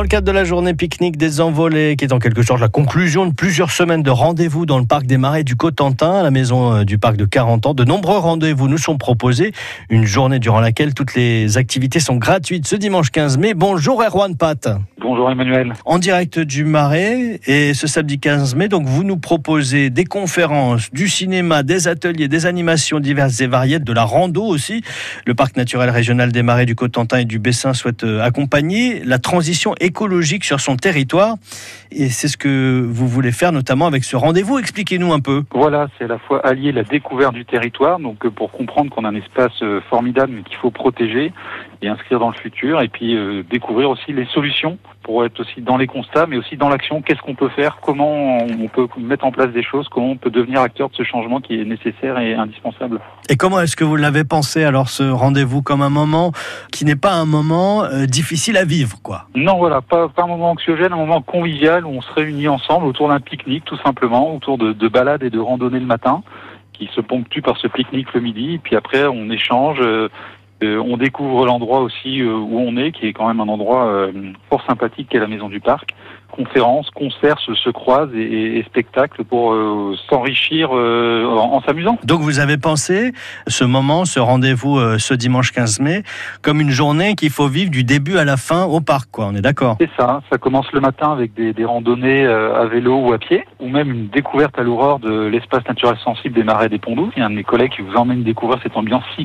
Dans le cadre de la journée pique-nique des envolés, qui est en quelque sorte la conclusion de plusieurs semaines de rendez-vous dans le parc des Marais du Cotentin, à la maison euh, du parc de 40 ans, de nombreux rendez-vous nous sont proposés. Une journée durant laquelle toutes les activités sont gratuites ce dimanche 15 mai. Bonjour Erwan Pat. Bonjour Emmanuel. En direct du Marais et ce samedi 15 mai, donc vous nous proposez des conférences, du cinéma, des ateliers, des animations diverses et variées, de la rando aussi. Le parc naturel régional des Marais du Cotentin et du Bessin souhaite euh, accompagner la transition écologique sur son territoire et c'est ce que vous voulez faire notamment avec ce rendez-vous. Expliquez-nous un peu. Voilà, c'est à la fois allier la découverte du territoire, donc euh, pour comprendre qu'on a un espace euh, formidable mais qu'il faut protéger et inscrire dans le futur et puis découvrir aussi les solutions pour être aussi dans les constats, mais aussi dans l'action. Qu'est-ce qu'on peut faire? Comment on peut mettre en place des choses? Comment on peut devenir acteur de ce changement qui est nécessaire et indispensable? Et comment est-ce que vous l'avez pensé alors ce rendez-vous comme un moment qui n'est pas un moment euh, difficile à vivre, quoi? Non, voilà, pas, pas, un moment anxiogène, un moment convivial où on se réunit ensemble autour d'un pique-nique, tout simplement, autour de, de balades et de randonnées le matin qui se ponctue par ce pique-nique le midi, et puis après on échange, euh, euh, on découvre l'endroit aussi euh, où on est, qui est quand même un endroit euh, fort sympathique, qui est la maison du parc. Conférences, concerts se, croisent et, et, spectacles pour s'enrichir en, s'amusant. Donc vous avez pensé ce moment, ce rendez-vous ce dimanche 15 mai, comme une journée qu'il faut vivre du début à la fin au parc, quoi. On est d'accord C'est ça. Ça commence le matin avec des, des, randonnées à vélo ou à pied, ou même une découverte à l'aurore de l'espace naturel sensible des marais des Ponts Doux. Il y a un de mes collègues qui vous emmène découvrir cette ambiance si